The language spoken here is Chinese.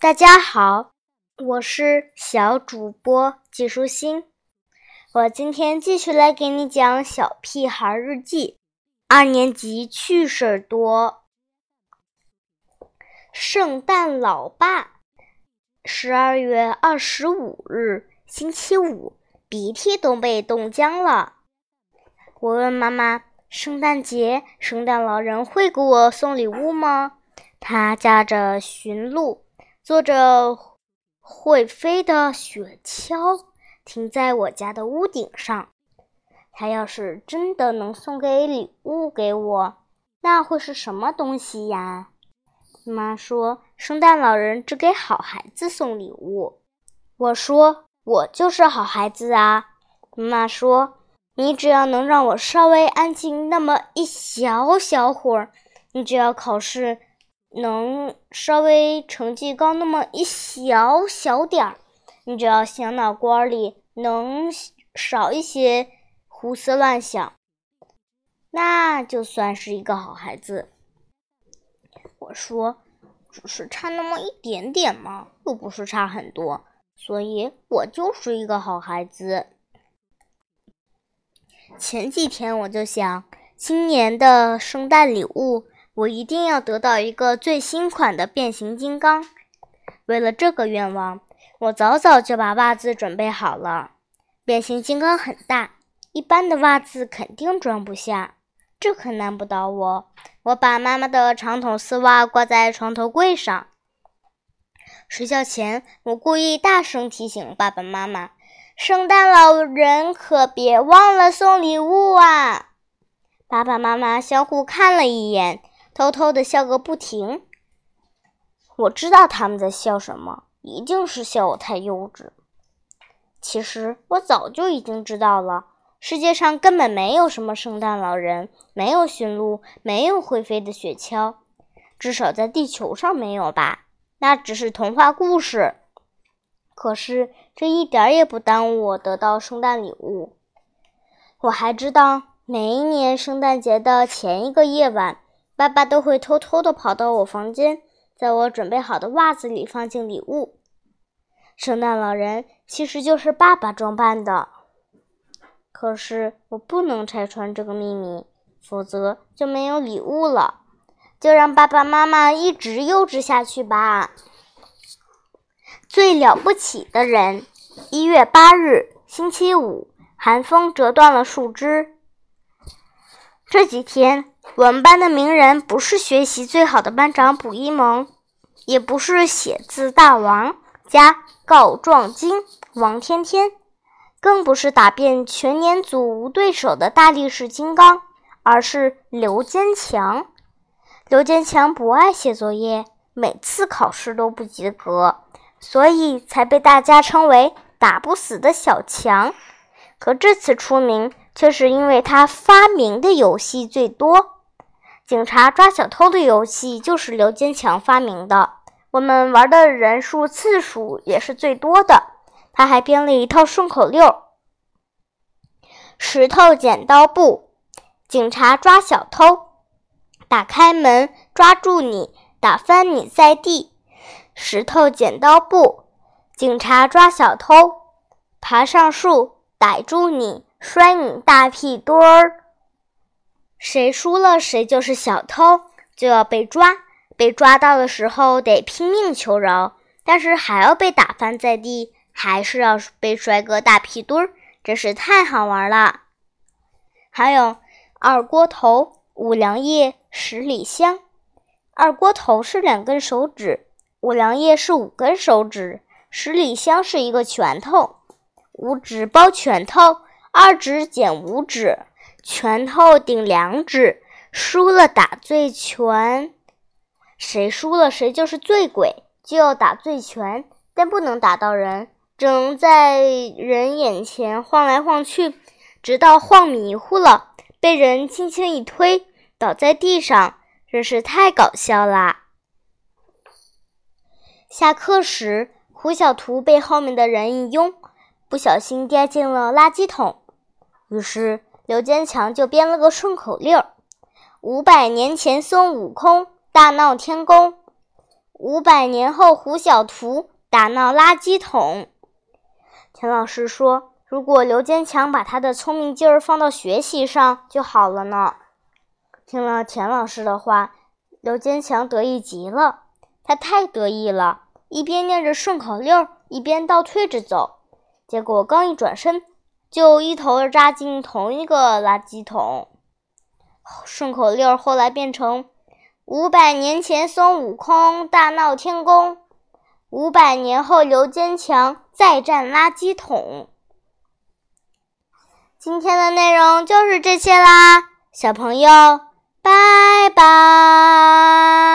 大家好，我是小主播季舒心。我今天继续来给你讲《小屁孩日记》二年级趣事儿多。圣诞老爸，十二月二十五日，星期五，鼻涕都被冻僵了。我问妈妈：“圣诞节，圣诞老人会给我送礼物吗？”他驾着驯鹿，坐着会飞的雪橇。停在我家的屋顶上。他要是真的能送给礼物给我，那会是什么东西呀？妈说，圣诞老人只给好孩子送礼物。我说，我就是好孩子啊。妈说，你只要能让我稍微安静那么一小小会儿，你只要考试能稍微成绩高那么一小小点儿。你只要小脑瓜里能少一些胡思乱想，那就算是一个好孩子。我说，只是差那么一点点嘛，又不是差很多，所以我就是一个好孩子。前几天我就想，今年的圣诞礼物，我一定要得到一个最新款的变形金刚。为了这个愿望。我早早就把袜子准备好了。变形金刚很大，一般的袜子肯定装不下，这可难不倒我。我把妈妈的长筒丝袜挂在床头柜上。睡觉前，我故意大声提醒爸爸妈妈：“圣诞老人可别忘了送礼物啊！”爸爸妈妈相互看了一眼，偷偷的笑个不停。我知道他们在笑什么。一定是笑我太幼稚。其实我早就已经知道了，世界上根本没有什么圣诞老人，没有驯鹿，没有会飞的雪橇，至少在地球上没有吧？那只是童话故事。可是这一点也不耽误我得到圣诞礼物。我还知道，每一年圣诞节的前一个夜晚，爸爸都会偷偷的跑到我房间。在我准备好的袜子里放进礼物。圣诞老人其实就是爸爸装扮的，可是我不能拆穿这个秘密，否则就没有礼物了。就让爸爸妈妈一直幼稚下去吧。最了不起的人，一月八日，星期五，寒风折断了树枝。这几天。我们班的名人不是学习最好的班长卜一萌，也不是写字大王加告状精王天天，更不是打遍全年组无对手的大力士金刚，而是刘坚强。刘坚强不爱写作业，每次考试都不及格，所以才被大家称为打不死的小强。可这次出名，却是因为他发明的游戏最多。警察抓小偷的游戏就是刘坚强发明的，我们玩的人数次数也是最多的。他还编了一套顺口溜：石头剪刀布，警察抓小偷，打开门抓住你，打翻你在地。石头剪刀布，警察抓小偷，爬上树。逮住你，摔你大屁墩儿。谁输了，谁就是小偷，就要被抓。被抓到的时候，得拼命求饶，但是还要被打翻在地，还是要被摔个大屁墩儿，真是太好玩了。还有二锅头、五粮液、十里香。二锅头是两根手指，五粮液是五根手指，十里香是一个拳头。五指包拳头，二指减五指。拳头顶两指，输了打醉拳。谁输了谁就是醉鬼，就要打醉拳，但不能打到人，只能在人眼前晃来晃去，直到晃迷糊了，被人轻轻一推，倒在地上，真是太搞笑啦！下课时，胡小图被后面的人一拥，不小心掉进了垃圾桶，于是。刘坚强就编了个顺口溜儿：五百年前孙悟空大闹天宫，五百年后胡小图打闹垃圾桶。田老师说：“如果刘坚强把他的聪明劲儿放到学习上就好了呢。”听了田老师的话，刘坚强得意极了。他太得意了，一边念着顺口溜，一边倒退着走。结果刚一转身，就一头扎进同一个垃圾桶。顺口溜后来变成：五百年前孙悟空大闹天宫，五百年后刘坚强再战垃圾桶。今天的内容就是这些啦，小朋友，拜拜。